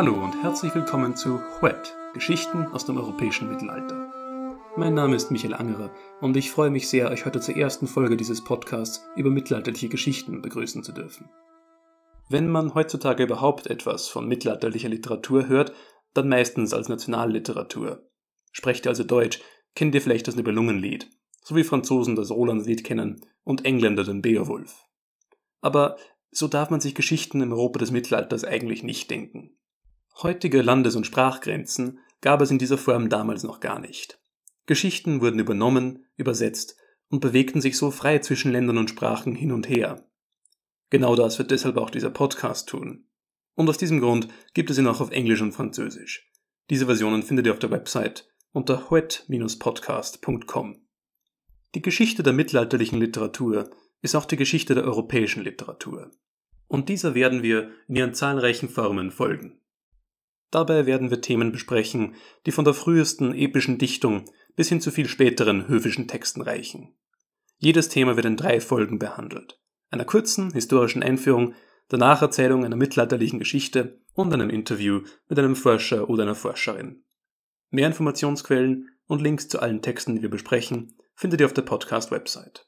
Hallo und herzlich willkommen zu Huet, Geschichten aus dem europäischen Mittelalter. Mein Name ist Michael Angerer und ich freue mich sehr, euch heute zur ersten Folge dieses Podcasts über mittelalterliche Geschichten begrüßen zu dürfen. Wenn man heutzutage überhaupt etwas von mittelalterlicher Literatur hört, dann meistens als Nationalliteratur. Sprecht ihr also Deutsch, kennt ihr vielleicht das Nibelungenlied, so wie Franzosen das Rolandslied kennen und Engländer den Beowulf. Aber so darf man sich Geschichten im Europa des Mittelalters eigentlich nicht denken. Heutige Landes- und Sprachgrenzen gab es in dieser Form damals noch gar nicht. Geschichten wurden übernommen, übersetzt und bewegten sich so frei zwischen Ländern und Sprachen hin und her. Genau das wird deshalb auch dieser Podcast tun. Und aus diesem Grund gibt es ihn auch auf Englisch und Französisch. Diese Versionen findet ihr auf der Website unter huet-podcast.com. Die Geschichte der mittelalterlichen Literatur ist auch die Geschichte der europäischen Literatur. Und dieser werden wir in ihren zahlreichen Formen folgen. Dabei werden wir Themen besprechen, die von der frühesten epischen Dichtung bis hin zu viel späteren höfischen Texten reichen. Jedes Thema wird in drei Folgen behandelt. Einer kurzen historischen Einführung, der Nacherzählung einer mittelalterlichen Geschichte und einem Interview mit einem Forscher oder einer Forscherin. Mehr Informationsquellen und Links zu allen Texten, die wir besprechen, findet ihr auf der Podcast-Website.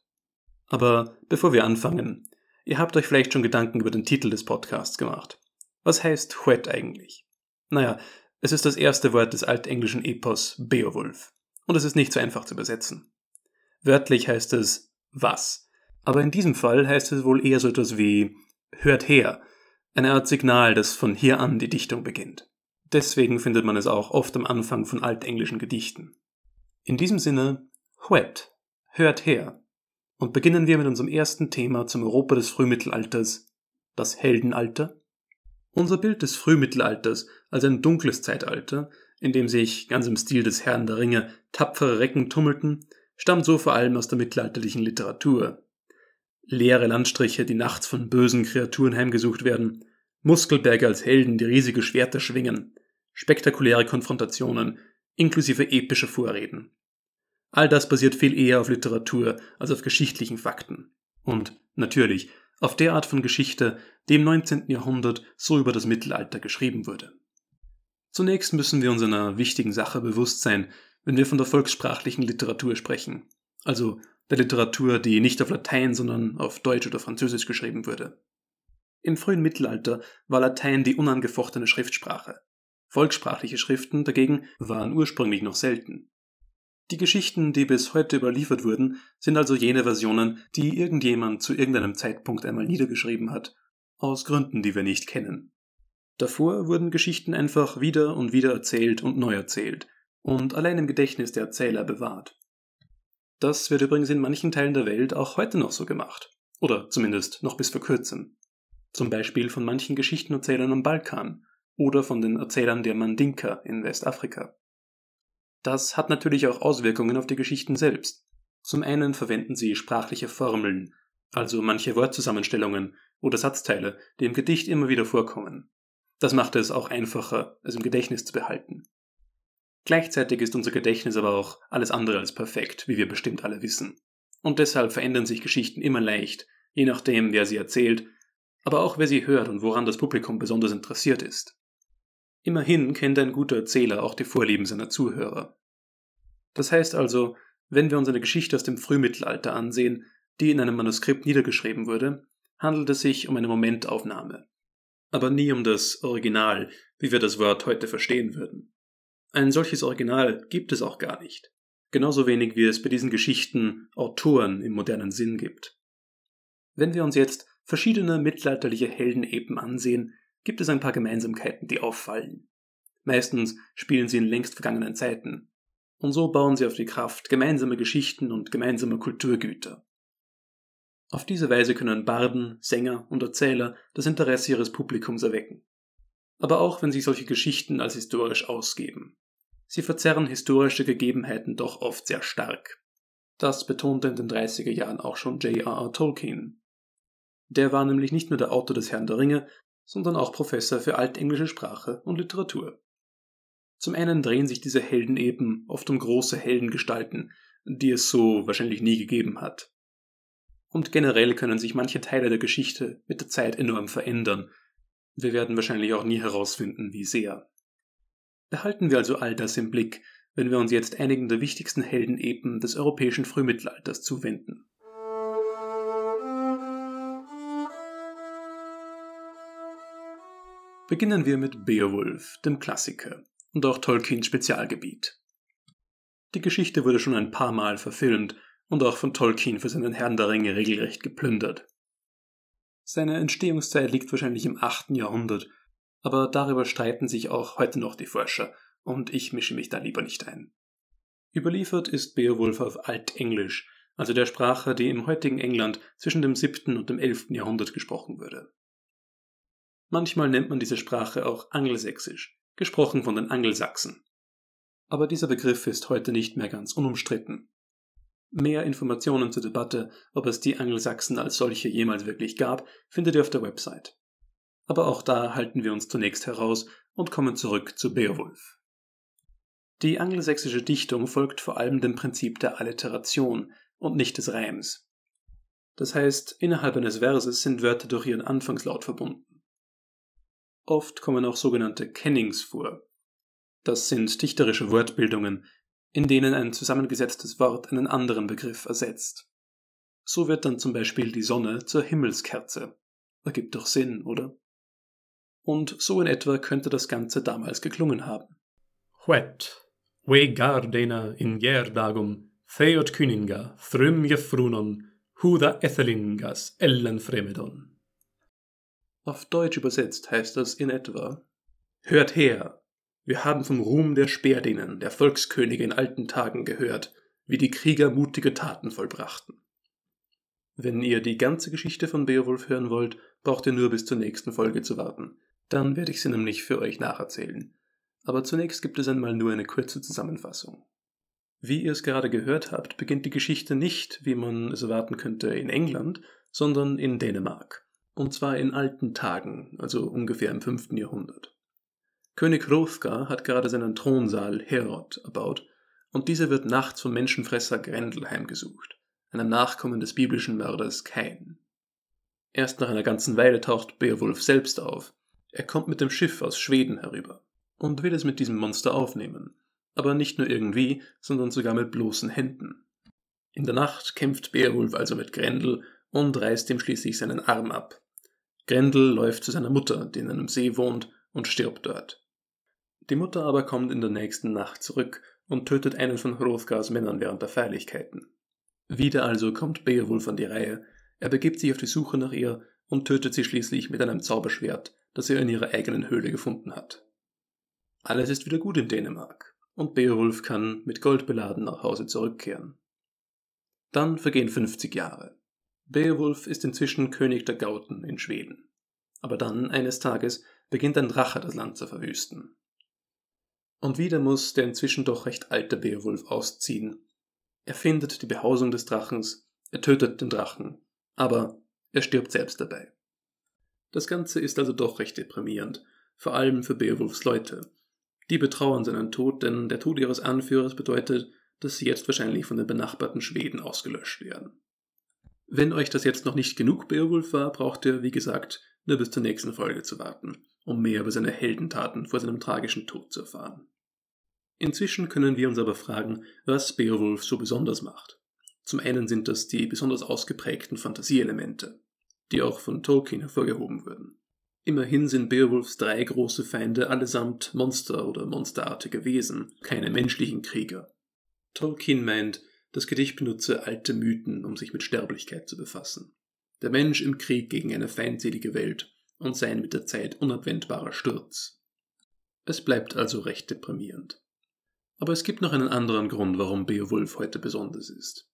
Aber bevor wir anfangen, ihr habt euch vielleicht schon Gedanken über den Titel des Podcasts gemacht. Was heißt Huet eigentlich? Naja, es ist das erste Wort des altenglischen Epos Beowulf. Und es ist nicht so einfach zu übersetzen. Wörtlich heißt es was. Aber in diesem Fall heißt es wohl eher so etwas wie hört her, eine Art Signal, das von hier an die Dichtung beginnt. Deswegen findet man es auch oft am Anfang von altenglischen Gedichten. In diesem Sinne, Huet, hört her, und beginnen wir mit unserem ersten Thema zum Europa des Frühmittelalters, das Heldenalter. Unser Bild des Frühmittelalters als ein dunkles Zeitalter, in dem sich, ganz im Stil des Herrn der Ringe, tapfere Recken tummelten, stammt so vor allem aus der mittelalterlichen Literatur. Leere Landstriche, die nachts von bösen Kreaturen heimgesucht werden, Muskelberge als Helden, die riesige Schwerter schwingen, spektakuläre Konfrontationen, inklusive epischer Vorreden. All das basiert viel eher auf Literatur als auf geschichtlichen Fakten. Und natürlich auf der Art von Geschichte, die im 19. Jahrhundert so über das Mittelalter geschrieben wurde. Zunächst müssen wir uns einer wichtigen Sache bewusst sein, wenn wir von der volkssprachlichen Literatur sprechen, also der Literatur, die nicht auf Latein, sondern auf Deutsch oder Französisch geschrieben wurde. Im frühen Mittelalter war Latein die unangefochtene Schriftsprache. Volkssprachliche Schriften dagegen waren ursprünglich noch selten. Die Geschichten, die bis heute überliefert wurden, sind also jene Versionen, die irgendjemand zu irgendeinem Zeitpunkt einmal niedergeschrieben hat, aus Gründen, die wir nicht kennen. Davor wurden Geschichten einfach wieder und wieder erzählt und neu erzählt und allein im Gedächtnis der Erzähler bewahrt. Das wird übrigens in manchen Teilen der Welt auch heute noch so gemacht, oder zumindest noch bis vor kurzem. Zum Beispiel von manchen Geschichtenerzählern am Balkan oder von den Erzählern der Mandinka in Westafrika. Das hat natürlich auch Auswirkungen auf die Geschichten selbst. Zum einen verwenden sie sprachliche Formeln, also manche Wortzusammenstellungen oder Satzteile, die im Gedicht immer wieder vorkommen. Das macht es auch einfacher, es im Gedächtnis zu behalten. Gleichzeitig ist unser Gedächtnis aber auch alles andere als perfekt, wie wir bestimmt alle wissen. Und deshalb verändern sich Geschichten immer leicht, je nachdem, wer sie erzählt, aber auch wer sie hört und woran das Publikum besonders interessiert ist. Immerhin kennt ein guter Erzähler auch die Vorlieben seiner Zuhörer. Das heißt also, wenn wir uns eine Geschichte aus dem Frühmittelalter ansehen, die in einem Manuskript niedergeschrieben wurde, handelt es sich um eine Momentaufnahme. Aber nie um das Original, wie wir das Wort heute verstehen würden. Ein solches Original gibt es auch gar nicht. Genauso wenig wie es bei diesen Geschichten Autoren im modernen Sinn gibt. Wenn wir uns jetzt verschiedene mittelalterliche Heldenepen ansehen, gibt es ein paar Gemeinsamkeiten, die auffallen. Meistens spielen sie in längst vergangenen Zeiten. Und so bauen sie auf die Kraft gemeinsamer Geschichten und gemeinsamer Kulturgüter. Auf diese Weise können Barden, Sänger und Erzähler das Interesse ihres Publikums erwecken. Aber auch wenn sich solche Geschichten als historisch ausgeben. Sie verzerren historische Gegebenheiten doch oft sehr stark. Das betonte in den 30er Jahren auch schon J.R.R. Tolkien. Der war nämlich nicht nur der Autor des Herrn der Ringe, sondern auch Professor für altenglische Sprache und Literatur. Zum einen drehen sich diese Helden eben oft um große Heldengestalten, die es so wahrscheinlich nie gegeben hat. Und generell können sich manche Teile der Geschichte mit der Zeit enorm verändern, Wir werden wahrscheinlich auch nie herausfinden, wie sehr. Behalten wir also all das im Blick, wenn wir uns jetzt einigen der wichtigsten Heldenepen des europäischen Frühmittelalters zuwenden. Beginnen wir mit Beowulf, dem Klassiker und auch Tolkiens Spezialgebiet. Die Geschichte wurde schon ein paar Mal verfilmt und auch von Tolkien für seinen Herrn der Ringe regelrecht geplündert. Seine Entstehungszeit liegt wahrscheinlich im 8. Jahrhundert, aber darüber streiten sich auch heute noch die Forscher, und ich mische mich da lieber nicht ein. Überliefert ist Beowulf auf Altenglisch, also der Sprache, die im heutigen England zwischen dem 7. und dem 11. Jahrhundert gesprochen wurde. Manchmal nennt man diese Sprache auch Angelsächsisch, gesprochen von den Angelsachsen. Aber dieser Begriff ist heute nicht mehr ganz unumstritten. Mehr Informationen zur Debatte, ob es die Angelsachsen als solche jemals wirklich gab, findet ihr auf der Website. Aber auch da halten wir uns zunächst heraus und kommen zurück zu Beowulf. Die angelsächsische Dichtung folgt vor allem dem Prinzip der Alliteration und nicht des Reims. Das heißt, innerhalb eines Verses sind Wörter durch ihren Anfangslaut verbunden. Oft kommen auch sogenannte Kennings vor. Das sind dichterische Wortbildungen, in denen ein zusammengesetztes Wort einen anderen Begriff ersetzt. So wird dann zum Beispiel die Sonne zur Himmelskerze. Ergibt doch Sinn, oder? Und so in etwa könnte das Ganze damals geklungen haben. Wet, We gardena in gerdagum, theot kyninga, thrym jefrunon, huda ethelingas ellen fremedon. Auf Deutsch übersetzt heißt das in etwa Hört her! Wir haben vom Ruhm der Speerdinnen, der Volkskönige in alten Tagen gehört, wie die Krieger mutige Taten vollbrachten. Wenn ihr die ganze Geschichte von Beowulf hören wollt, braucht ihr nur bis zur nächsten Folge zu warten. Dann werde ich sie nämlich für euch nacherzählen aber zunächst gibt es einmal nur eine kurze Zusammenfassung. Wie ihr es gerade gehört habt, beginnt die Geschichte nicht, wie man es erwarten könnte, in England, sondern in Dänemark. Und zwar in alten Tagen, also ungefähr im 5. Jahrhundert. König Hrothgar hat gerade seinen Thronsaal Herod erbaut, und dieser wird nachts vom Menschenfresser Grendel heimgesucht, einem Nachkommen des biblischen Mörders Kain. Erst nach einer ganzen Weile taucht Beowulf selbst auf. Er kommt mit dem Schiff aus Schweden herüber und will es mit diesem Monster aufnehmen. Aber nicht nur irgendwie, sondern sogar mit bloßen Händen. In der Nacht kämpft Beowulf also mit Grendel und reißt ihm schließlich seinen Arm ab. Grendel läuft zu seiner Mutter, die in einem See wohnt, und stirbt dort. Die Mutter aber kommt in der nächsten Nacht zurück und tötet einen von Hrothgars Männern während der Feierlichkeiten. Wieder also kommt Beowulf an die Reihe. Er begibt sich auf die Suche nach ihr und tötet sie schließlich mit einem Zauberschwert, das er in ihrer eigenen Höhle gefunden hat. Alles ist wieder gut in Dänemark und Beowulf kann mit Gold beladen nach Hause zurückkehren. Dann vergehen 50 Jahre. Beowulf ist inzwischen König der Gauten in Schweden. Aber dann, eines Tages, beginnt ein Drache das Land zu verwüsten. Und wieder muss der inzwischen doch recht alte Beowulf ausziehen. Er findet die Behausung des Drachens, er tötet den Drachen, aber er stirbt selbst dabei. Das Ganze ist also doch recht deprimierend, vor allem für Beowulfs Leute, die betrauern seinen Tod, denn der Tod ihres Anführers bedeutet, dass sie jetzt wahrscheinlich von den benachbarten Schweden ausgelöscht werden. Wenn euch das jetzt noch nicht genug Beowulf war, braucht ihr, wie gesagt, nur bis zur nächsten Folge zu warten, um mehr über seine Heldentaten vor seinem tragischen Tod zu erfahren. Inzwischen können wir uns aber fragen, was Beowulf so besonders macht. Zum einen sind das die besonders ausgeprägten Fantasieelemente, die auch von Tolkien hervorgehoben wurden. Immerhin sind Beowulfs drei große Feinde allesamt Monster oder monsterartige Wesen, keine menschlichen Krieger. Tolkien meint, das Gedicht benutze alte Mythen, um sich mit Sterblichkeit zu befassen. Der Mensch im Krieg gegen eine feindselige Welt und sein mit der Zeit unabwendbarer Sturz. Es bleibt also recht deprimierend. Aber es gibt noch einen anderen Grund, warum Beowulf heute besonders ist.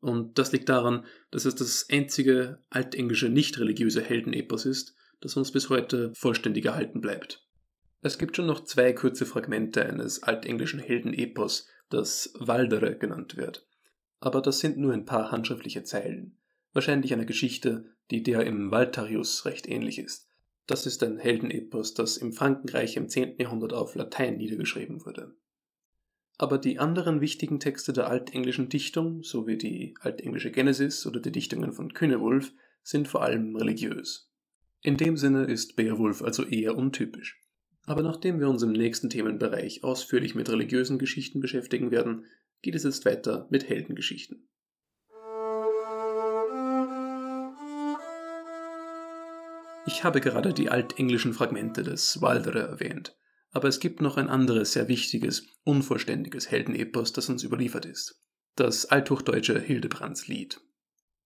Und das liegt daran, dass es das einzige altenglische nicht religiöse Heldenepos ist, das uns bis heute vollständig erhalten bleibt. Es gibt schon noch zwei kurze Fragmente eines altenglischen Heldenepos, das Waldere genannt wird. Aber das sind nur ein paar handschriftliche Zeilen. Wahrscheinlich eine Geschichte, die der im Waltarius recht ähnlich ist. Das ist ein Heldenepos, das im Frankenreich im 10. Jahrhundert auf Latein niedergeschrieben wurde. Aber die anderen wichtigen Texte der altenglischen Dichtung, so wie die altenglische Genesis oder die Dichtungen von Kynewulf, sind vor allem religiös. In dem Sinne ist Beowulf also eher untypisch. Aber nachdem wir uns im nächsten Themenbereich ausführlich mit religiösen Geschichten beschäftigen werden, geht es jetzt weiter mit Heldengeschichten. Ich habe gerade die altenglischen Fragmente des Waldere erwähnt, aber es gibt noch ein anderes sehr wichtiges, unvollständiges Heldenepos, das uns überliefert ist. Das althochdeutsche Hildebrandslied.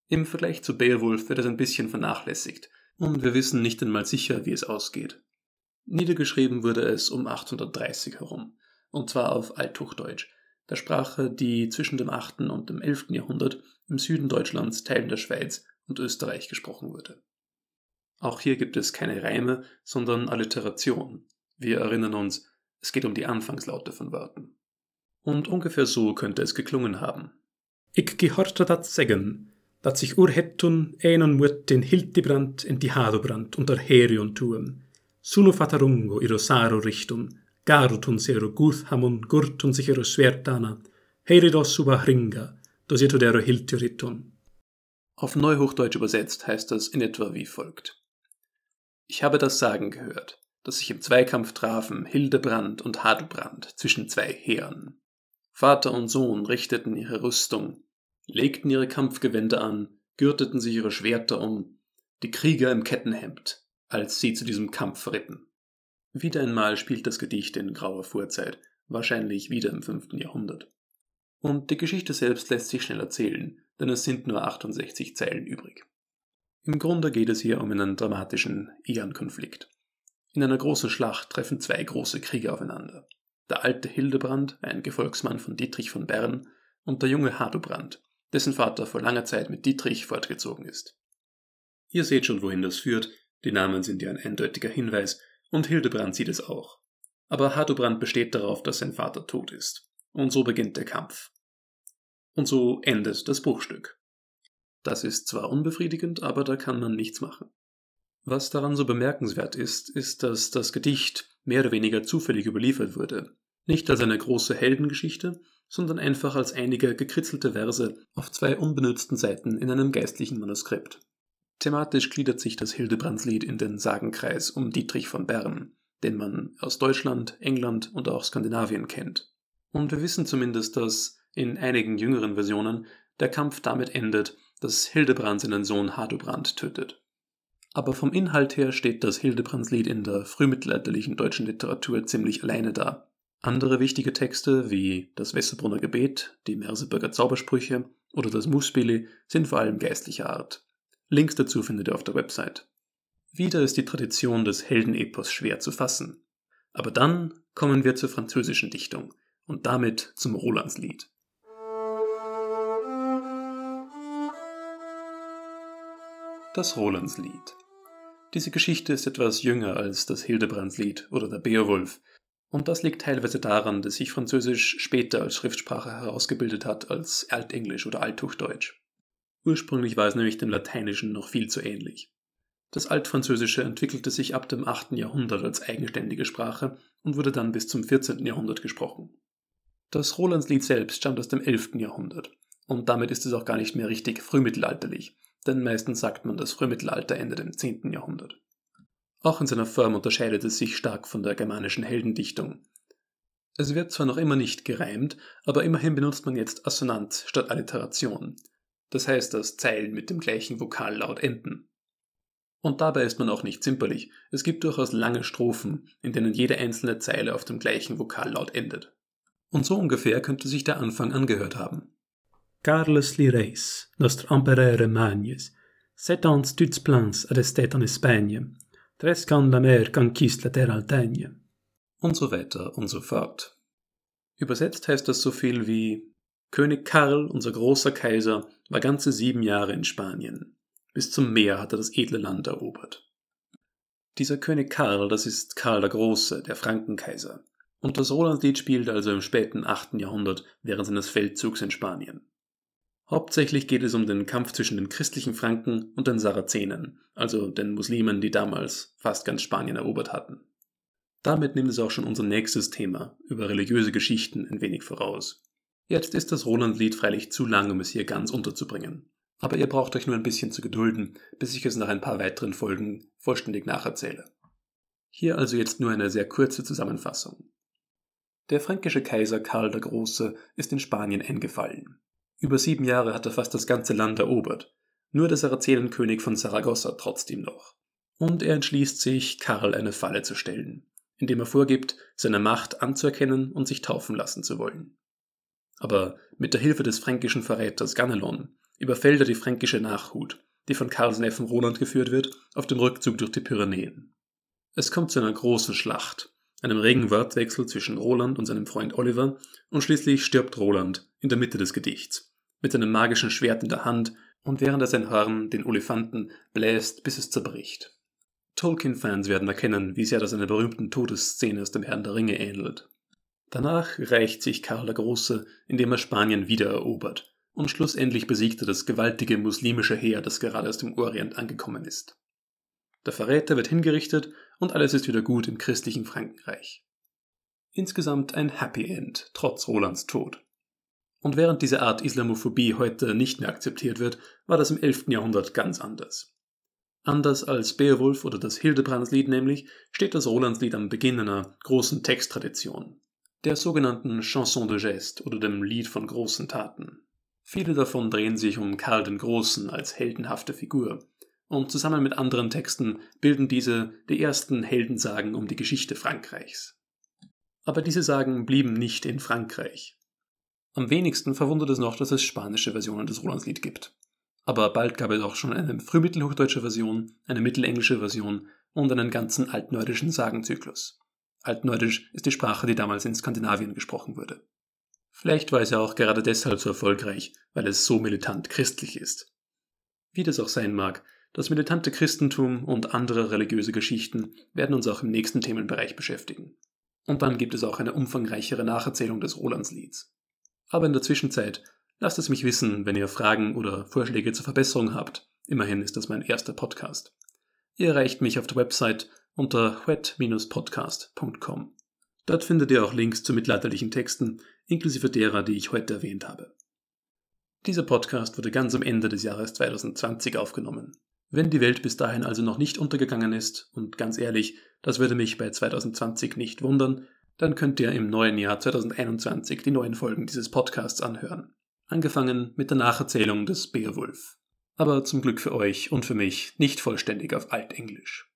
Im Vergleich zu Beowulf wird es ein bisschen vernachlässigt, und wir wissen nicht einmal sicher, wie es ausgeht. Niedergeschrieben wurde es um 830 herum, und zwar auf Althochdeutsch, der Sprache, die zwischen dem 8. und dem 11. Jahrhundert im Süden Deutschlands, Teilen der Schweiz und Österreich gesprochen wurde. Auch hier gibt es keine Reime, sondern Alliteration. Wir erinnern uns, es geht um die Anfangslaute von Wörtern. Und ungefähr so könnte es geklungen haben. Ich gehorte dat sagen, dat sich urhettun enon mut den Hildebrand en die Hadobrand unter Herion tuem. Suno fatarungo iro saro richtum, garutun sero guthhamon gurtun sich iro svertana, heridos suba hringa, dos dero hilturiton. Auf Neuhochdeutsch übersetzt heißt das in etwa wie folgt. Ich habe das Sagen gehört, dass sich im Zweikampf trafen Hildebrand und Hadelbrand zwischen zwei Heeren. Vater und Sohn richteten ihre Rüstung, legten ihre Kampfgewänder an, gürteten sich ihre Schwerter um, die Krieger im Kettenhemd, als sie zu diesem Kampf ritten. Wieder einmal spielt das Gedicht in grauer Vorzeit, wahrscheinlich wieder im 5. Jahrhundert. Und die Geschichte selbst lässt sich schnell erzählen, denn es sind nur 68 Zeilen übrig. Im Grunde geht es hier um einen dramatischen Ehrenkonflikt. In einer großen Schlacht treffen zwei große Krieger aufeinander. Der alte Hildebrand, ein Gefolgsmann von Dietrich von Bern, und der junge Hardobrand, dessen Vater vor langer Zeit mit Dietrich fortgezogen ist. Ihr seht schon, wohin das führt, die Namen sind ja ein eindeutiger Hinweis, und Hildebrand sieht es auch. Aber Hardobrand besteht darauf, dass sein Vater tot ist. Und so beginnt der Kampf. Und so endet das Bruchstück. Das ist zwar unbefriedigend, aber da kann man nichts machen. Was daran so bemerkenswert ist, ist, dass das Gedicht mehr oder weniger zufällig überliefert wurde. Nicht als eine große Heldengeschichte, sondern einfach als einige gekritzelte Verse auf zwei unbenützten Seiten in einem geistlichen Manuskript. Thematisch gliedert sich das Hildebrandslied in den Sagenkreis um Dietrich von Bern, den man aus Deutschland, England und auch Skandinavien kennt. Und wir wissen zumindest, dass in einigen jüngeren Versionen der Kampf damit endet, dass Hildebrand seinen Sohn Hardobrand tötet. Aber vom Inhalt her steht das Hildebrandslied in der frühmittelalterlichen deutschen Literatur ziemlich alleine da. Andere wichtige Texte wie das Wesserbrunner Gebet, die Merseburger Zaubersprüche oder das Musbilly sind vor allem geistlicher Art. Links dazu findet ihr auf der Website. Wieder ist die Tradition des Heldenepos schwer zu fassen. Aber dann kommen wir zur französischen Dichtung und damit zum Rolandslied. Das Rolandslied. Diese Geschichte ist etwas jünger als das Hildebrandslied oder der Beowulf, und das liegt teilweise daran, dass sich Französisch später als Schriftsprache herausgebildet hat als Altenglisch oder Althochdeutsch. Ursprünglich war es nämlich dem Lateinischen noch viel zu ähnlich. Das Altfranzösische entwickelte sich ab dem 8. Jahrhundert als eigenständige Sprache und wurde dann bis zum 14. Jahrhundert gesprochen. Das Rolandslied selbst stammt aus dem 11. Jahrhundert und damit ist es auch gar nicht mehr richtig frühmittelalterlich, denn meistens sagt man, das Frühmittelalter endet im 10. Jahrhundert. Auch in seiner Form unterscheidet es sich stark von der germanischen Heldendichtung. Es wird zwar noch immer nicht gereimt, aber immerhin benutzt man jetzt Assonanz statt Alliteration. Das heißt, dass Zeilen mit dem gleichen Vokallaut enden. Und dabei ist man auch nicht zimperlich. Es gibt durchaus lange Strophen, in denen jede einzelne Zeile auf dem gleichen Vokallaut endet. Und so ungefähr könnte sich der Anfang angehört haben. Carlos Lireis, nostre empereur Magnes, sept ans tuts plans ad estet en Espagne, tres can la mer conquiste la terre altaigne. Und so weiter und so fort. Übersetzt heißt das so viel wie König Karl, unser großer Kaiser, war ganze sieben Jahre in Spanien. Bis zum Meer hat er das edle Land erobert. Dieser König Karl, das ist Karl der Große, der Frankenkaiser. Und das Rolandlied spielt also im späten 8. Jahrhundert während seines Feldzugs in Spanien. Hauptsächlich geht es um den Kampf zwischen den christlichen Franken und den Sarazenen, also den Muslimen, die damals fast ganz Spanien erobert hatten. Damit nimmt es auch schon unser nächstes Thema über religiöse Geschichten ein wenig voraus. Jetzt ist das Rolandlied freilich zu lang, um es hier ganz unterzubringen. Aber ihr braucht euch nur ein bisschen zu gedulden, bis ich es nach ein paar weiteren Folgen vollständig nacherzähle. Hier also jetzt nur eine sehr kurze Zusammenfassung. Der fränkische Kaiser Karl der Große ist in Spanien eingefallen. Über sieben Jahre hat er fast das ganze Land erobert. Nur der Sarazenenkönig von Saragossa trotzdem noch. Und er entschließt sich, Karl eine Falle zu stellen, indem er vorgibt, seine Macht anzuerkennen und sich taufen lassen zu wollen. Aber mit der Hilfe des fränkischen Verräters Ganelon überfällt er die fränkische Nachhut, die von Karls Neffen Roland geführt wird, auf dem Rückzug durch die Pyrenäen. Es kommt zu einer großen Schlacht, einem regen Wortwechsel zwischen Roland und seinem Freund Oliver, und schließlich stirbt Roland in der Mitte des Gedichts, mit seinem magischen Schwert in der Hand und während er sein Horn den Olifanten bläst, bis es zerbricht. Tolkien-Fans werden erkennen, wie sehr das einer berühmten Todesszene aus dem Herrn der Ringe ähnelt. Danach reicht sich Karl der Große, indem er Spanien wiedererobert, und schlussendlich besiegt er das gewaltige muslimische Heer, das gerade aus dem Orient angekommen ist. Der Verräter wird hingerichtet und alles ist wieder gut im christlichen Frankenreich. Insgesamt ein Happy End, trotz Rolands Tod. Und während diese Art Islamophobie heute nicht mehr akzeptiert wird, war das im 11. Jahrhundert ganz anders. Anders als Beowulf oder das Hildebrandslied nämlich, steht das Rolandslied am Beginn einer großen Texttradition, der sogenannten Chanson de Geste oder dem Lied von großen Taten. Viele davon drehen sich um Karl den Großen als heldenhafte Figur, und zusammen mit anderen Texten bilden diese die ersten Heldensagen um die Geschichte Frankreichs. Aber diese Sagen blieben nicht in Frankreich. Am wenigsten verwundert es noch, dass es spanische Versionen des Rolandslied gibt. Aber bald gab es auch schon eine frühmittelhochdeutsche Version, eine mittelenglische Version und einen ganzen altnordischen Sagenzyklus. Altnordisch ist die Sprache, die damals in Skandinavien gesprochen wurde. Vielleicht war es ja auch gerade deshalb so erfolgreich, weil es so militant christlich ist. Wie das auch sein mag, das militante Christentum und andere religiöse Geschichten werden uns auch im nächsten Themenbereich beschäftigen. Und dann gibt es auch eine umfangreichere Nacherzählung des Rolandslieds. Aber in der Zwischenzeit lasst es mich wissen, wenn ihr Fragen oder Vorschläge zur Verbesserung habt. Immerhin ist das mein erster Podcast. Ihr erreicht mich auf der Website unter wet-podcast.com. Dort findet ihr auch Links zu mittelalterlichen Texten, inklusive derer, die ich heute erwähnt habe. Dieser Podcast wurde ganz am Ende des Jahres 2020 aufgenommen. Wenn die Welt bis dahin also noch nicht untergegangen ist, und ganz ehrlich, das würde mich bei 2020 nicht wundern, dann könnt ihr im neuen Jahr 2021 die neuen Folgen dieses Podcasts anhören. Angefangen mit der Nacherzählung des Beowulf. Aber zum Glück für euch und für mich nicht vollständig auf Altenglisch.